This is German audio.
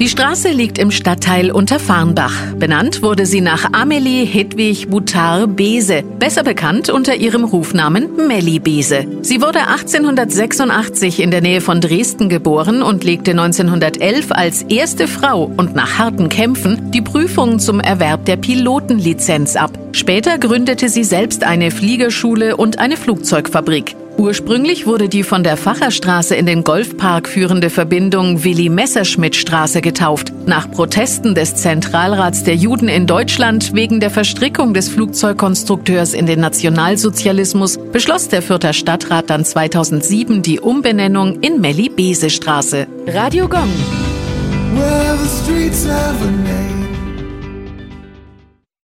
Die Straße liegt im Stadtteil Unterfarnbach. Benannt wurde sie nach Amelie Hedwig Boutard Bese, besser bekannt unter ihrem Rufnamen Melli Bese. Sie wurde 1886 in der Nähe von Dresden geboren und legte 1911 als erste Frau und nach harten Kämpfen die Prüfung zum Erwerb der Pilotenlizenz ab. Später gründete sie selbst eine Fliegerschule und eine Flugzeugfabrik. Ursprünglich wurde die von der Facherstraße in den Golfpark führende Verbindung Willi-Messerschmidt-Straße getauft. Nach Protesten des Zentralrats der Juden in Deutschland wegen der Verstrickung des Flugzeugkonstrukteurs in den Nationalsozialismus beschloss der Fürther Stadtrat dann 2007 die Umbenennung in Melli-Bese-Straße. Radio Gong. Well,